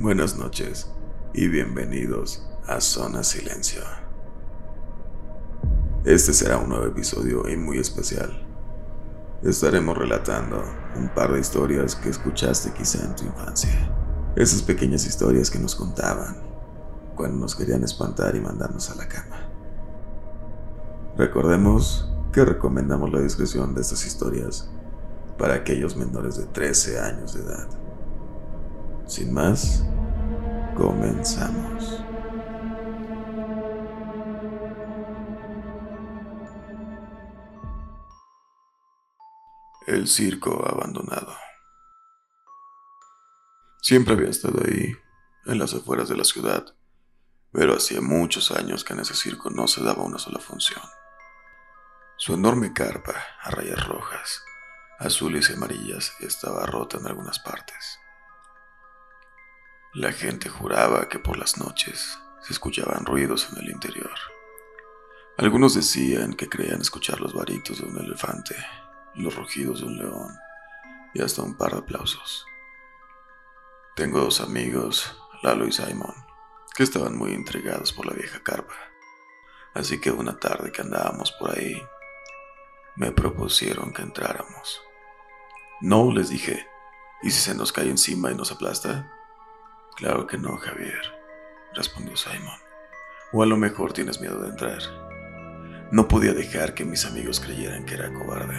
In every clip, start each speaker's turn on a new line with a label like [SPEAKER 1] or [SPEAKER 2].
[SPEAKER 1] Buenas noches y bienvenidos a Zona Silencio. Este será un nuevo episodio y muy especial. Estaremos relatando un par de historias que escuchaste quizá en tu infancia. Esas pequeñas historias que nos contaban cuando nos querían espantar y mandarnos a la cama. Recordemos que recomendamos la discreción de estas historias para aquellos menores de 13 años de edad. Sin más, comenzamos. El circo abandonado. Siempre había estado ahí, en las afueras de la ciudad, pero hacía muchos años que en ese circo no se daba una sola función. Su enorme carpa, a rayas rojas, azules y amarillas, estaba rota en algunas partes. La gente juraba que por las noches se escuchaban ruidos en el interior. Algunos decían que creían escuchar los varitos de un elefante, los rugidos de un león y hasta un par de aplausos. Tengo dos amigos, Lalo y Simon, que estaban muy intrigados por la vieja carpa. Así que una tarde que andábamos por ahí, me propusieron que entráramos. No, les dije, ¿y si se nos cae encima y nos aplasta? Claro que no, Javier, respondió Simon. O a lo mejor tienes miedo de entrar. No podía dejar que mis amigos creyeran que era cobarde,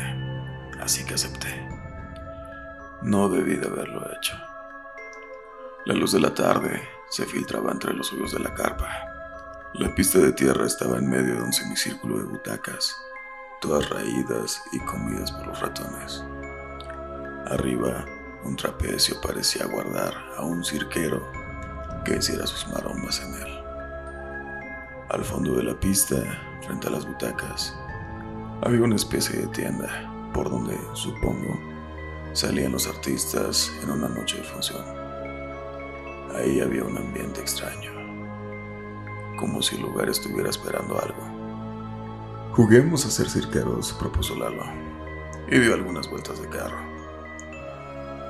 [SPEAKER 1] así que acepté. No debí de haberlo hecho. La luz de la tarde se filtraba entre los hoyos de la carpa. La pista de tierra estaba en medio de un semicírculo de butacas, todas raídas y comidas por los ratones. Arriba un trapecio parecía guardar a un cirquero que hiciera sus maromas en él. Al fondo de la pista, frente a las butacas, había una especie de tienda por donde, supongo, salían los artistas en una noche de función. Ahí había un ambiente extraño, como si el lugar estuviera esperando algo. Juguemos a ser cirqueros, propuso Lalo, y dio algunas vueltas de carro.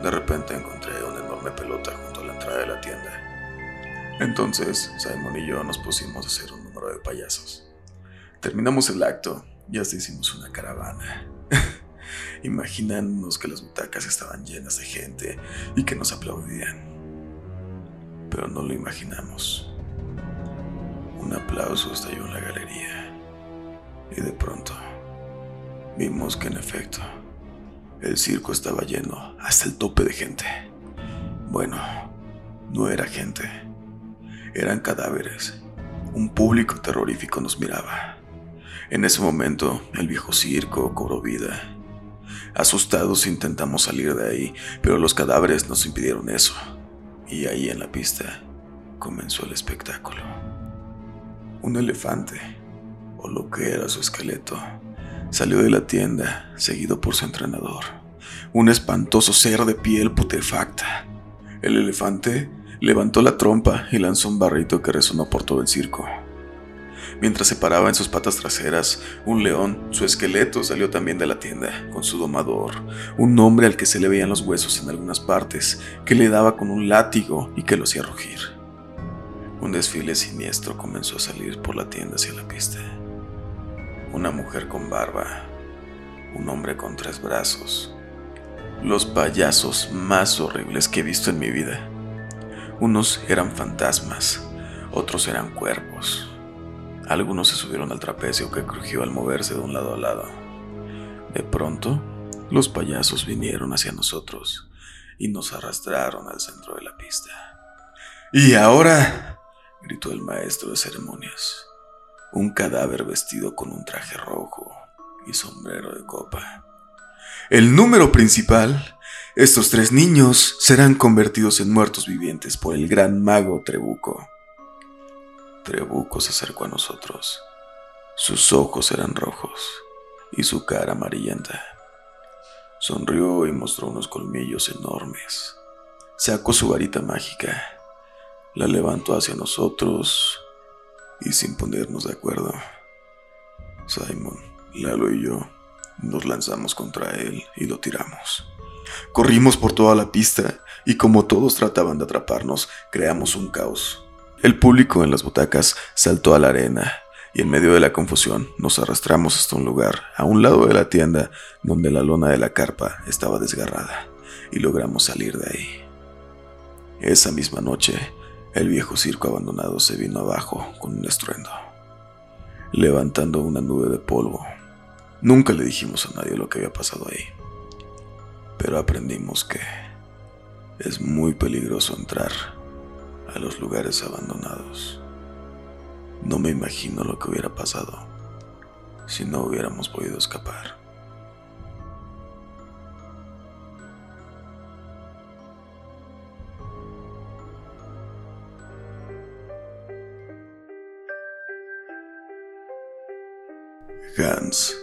[SPEAKER 1] De repente encontré una enorme pelota junto a la entrada de la tienda. Entonces, Simon y yo nos pusimos a hacer un número de payasos. Terminamos el acto y hasta hicimos una caravana. Imaginándonos que las butacas estaban llenas de gente y que nos aplaudían. Pero no lo imaginamos. Un aplauso estalló en la galería. Y de pronto, vimos que en efecto, el circo estaba lleno hasta el tope de gente. Bueno, no era gente, eran cadáveres. Un público terrorífico nos miraba. En ese momento, el viejo circo cobró vida. Asustados intentamos salir de ahí, pero los cadáveres nos impidieron eso. Y ahí en la pista comenzó el espectáculo. Un elefante, o lo que era su esqueleto, Salió de la tienda, seguido por su entrenador, un espantoso ser de piel putrefacta. El elefante levantó la trompa y lanzó un barrito que resonó por todo el circo. Mientras se paraba en sus patas traseras, un león, su esqueleto, salió también de la tienda, con su domador, un hombre al que se le veían los huesos en algunas partes, que le daba con un látigo y que lo hacía rugir. Un desfile siniestro comenzó a salir por la tienda hacia la pista una mujer con barba, un hombre con tres brazos, los payasos más horribles que he visto en mi vida. Unos eran fantasmas, otros eran cuerpos. Algunos se subieron al trapecio que crujió al moverse de un lado a lado. De pronto, los payasos vinieron hacia nosotros y nos arrastraron al centro de la pista. Y ahora, gritó el maestro de ceremonias, un cadáver vestido con un traje rojo y sombrero de copa. El número principal, estos tres niños serán convertidos en muertos vivientes por el gran mago Trebuco. Trebuco se acercó a nosotros. Sus ojos eran rojos y su cara amarillenta. Sonrió y mostró unos colmillos enormes. Sacó su varita mágica, la levantó hacia nosotros y sin ponernos de acuerdo, Simon, Lalo y yo nos lanzamos contra él y lo tiramos. Corrimos por toda la pista y como todos trataban de atraparnos, creamos un caos. El público en las butacas saltó a la arena y en medio de la confusión nos arrastramos hasta un lugar, a un lado de la tienda, donde la lona de la carpa estaba desgarrada, y logramos salir de ahí. Esa misma noche, el viejo circo abandonado se vino abajo con un estruendo, levantando una nube de polvo. Nunca le dijimos a nadie lo que había pasado ahí, pero aprendimos que es muy peligroso entrar a los lugares abandonados. No me imagino lo que hubiera pasado si no hubiéramos podido escapar. Hans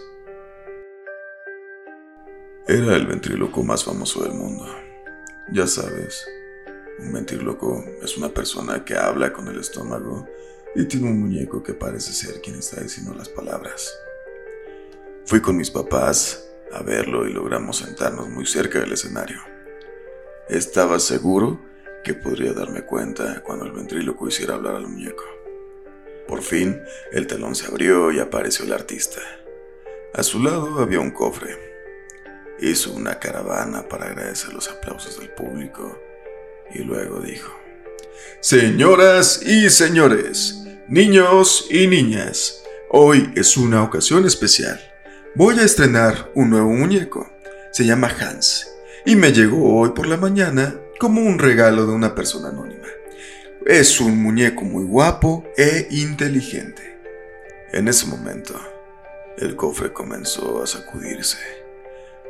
[SPEAKER 1] era el ventríloco más famoso del mundo. Ya sabes, un ventríloco es una persona que habla con el estómago y tiene un muñeco que parece ser quien está diciendo las palabras. Fui con mis papás a verlo y logramos sentarnos muy cerca del escenario. Estaba seguro que podría darme cuenta cuando el ventríloco hiciera hablar al muñeco. Por fin, el telón se abrió y apareció el artista. A su lado había un cofre. Hizo una caravana para agradecer los aplausos del público y luego dijo, Señoras y señores, niños y niñas, hoy es una ocasión especial. Voy a estrenar un nuevo muñeco. Se llama Hans y me llegó hoy por la mañana como un regalo de una persona anónima. Es un muñeco muy guapo e inteligente. En ese momento, el cofre comenzó a sacudirse,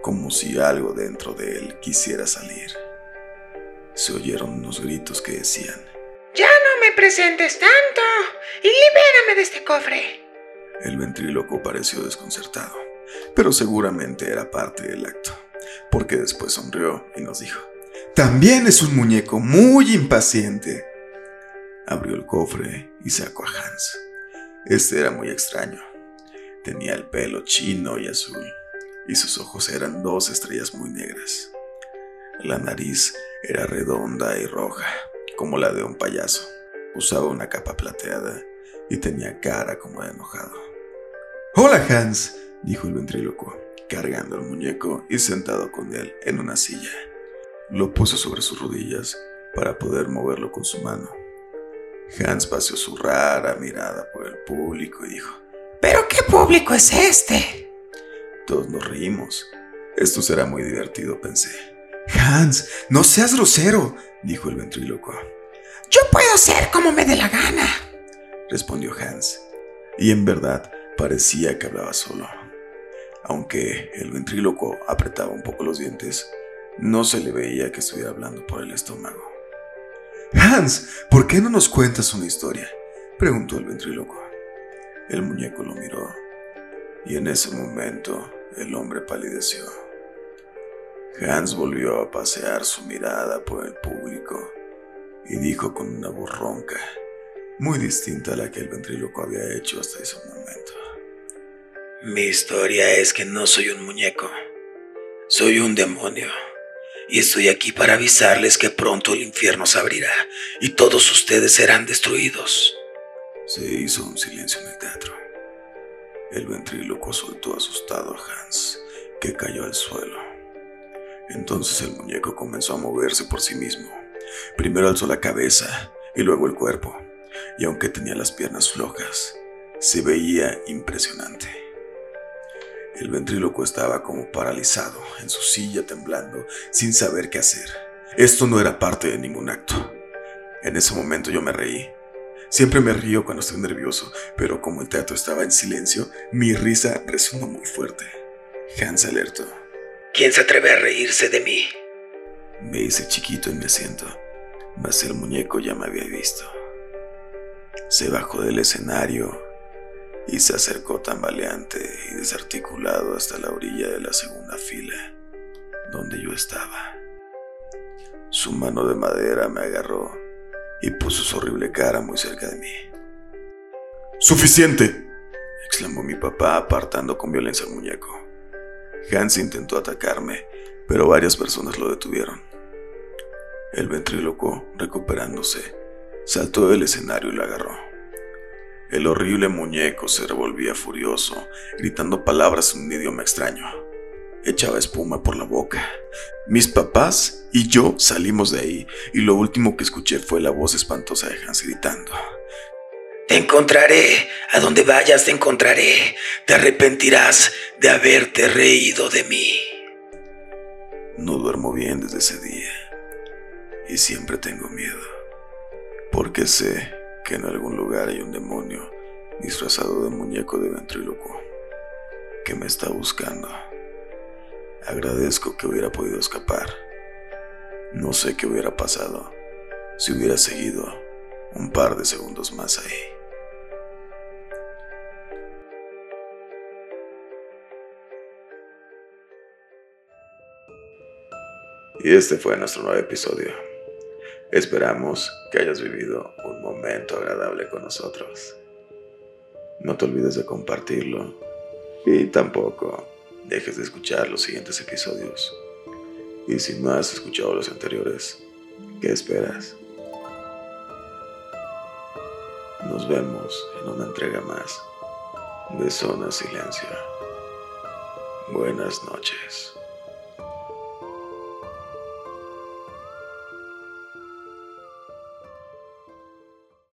[SPEAKER 1] como si algo dentro de él quisiera salir. Se oyeron unos gritos que decían,
[SPEAKER 2] ya no me presentes tanto y libérame de este cofre.
[SPEAKER 1] El ventríloco pareció desconcertado, pero seguramente era parte del acto, porque después sonrió y nos dijo, También es un muñeco muy impaciente. Abrió el cofre y sacó a Hans. Este era muy extraño. Tenía el pelo chino y azul, y sus ojos eran dos estrellas muy negras. La nariz era redonda y roja, como la de un payaso. Usaba una capa plateada y tenía cara como de enojado. Hola Hans, dijo el ventrílocuo, cargando el muñeco y sentado con él en una silla. Lo puso sobre sus rodillas para poder moverlo con su mano. Hans paseó su rara mirada por el público y dijo,
[SPEAKER 2] ¿Pero qué público es este?
[SPEAKER 1] Todos nos reímos. Esto será muy divertido, pensé. Hans, no seas grosero, dijo el ventríloco.
[SPEAKER 2] Yo puedo ser como me dé la gana,
[SPEAKER 1] respondió Hans. Y en verdad parecía que hablaba solo. Aunque el ventríloco apretaba un poco los dientes, no se le veía que estuviera hablando por el estómago. Hans, ¿por qué no nos cuentas una historia? preguntó el ventríloco. El muñeco lo miró y en ese momento el hombre palideció. Hans volvió a pasear su mirada por el público y dijo con una voz ronca, muy distinta a la que el ventríloco había hecho hasta ese momento.
[SPEAKER 3] Mi historia es que no soy un muñeco, soy un demonio. Y estoy aquí para avisarles que pronto el infierno se abrirá y todos ustedes serán destruidos.
[SPEAKER 1] Se hizo un silencio en el teatro. El ventríloco soltó asustado a Hans, que cayó al suelo. Entonces el muñeco comenzó a moverse por sí mismo. Primero alzó la cabeza y luego el cuerpo, y aunque tenía las piernas flojas, se veía impresionante. El ventríloco estaba como paralizado en su silla temblando, sin saber qué hacer. Esto no era parte de ningún acto. En ese momento yo me reí. Siempre me río cuando estoy nervioso, pero como el teatro estaba en silencio, mi risa resonó muy fuerte. Hans alertó.
[SPEAKER 3] ¿Quién se atreve a reírse de mí?
[SPEAKER 1] Me hice chiquito en mi asiento, mas el muñeco ya me había visto. Se bajó del escenario y se acercó tambaleante y desarticulado hasta la orilla de la segunda fila, donde yo estaba. Su mano de madera me agarró y puso su horrible cara muy cerca de mí. ¡Suficiente! exclamó mi papá apartando con violencia al muñeco. Hans intentó atacarme, pero varias personas lo detuvieron. El ventríloco, recuperándose, saltó del escenario y la agarró. El horrible muñeco se revolvía furioso, gritando palabras en un idioma extraño. Echaba espuma por la boca. Mis papás y yo salimos de ahí y lo último que escuché fue la voz espantosa de Hans gritando.
[SPEAKER 3] Te encontraré, a donde vayas te encontraré, te arrepentirás de haberte reído de mí.
[SPEAKER 1] No duermo bien desde ese día y siempre tengo miedo, porque sé que en algún lugar hay un demonio disfrazado de muñeco de ventríloco que me está buscando. Agradezco que hubiera podido escapar. No sé qué hubiera pasado si hubiera seguido un par de segundos más ahí. Y este fue nuestro nuevo episodio. Esperamos que hayas vivido un momento agradable con nosotros. No te olvides de compartirlo y tampoco dejes de escuchar los siguientes episodios. Y si no has escuchado los anteriores, ¿qué esperas? Nos vemos en una entrega más de Zona Silencio. Buenas noches.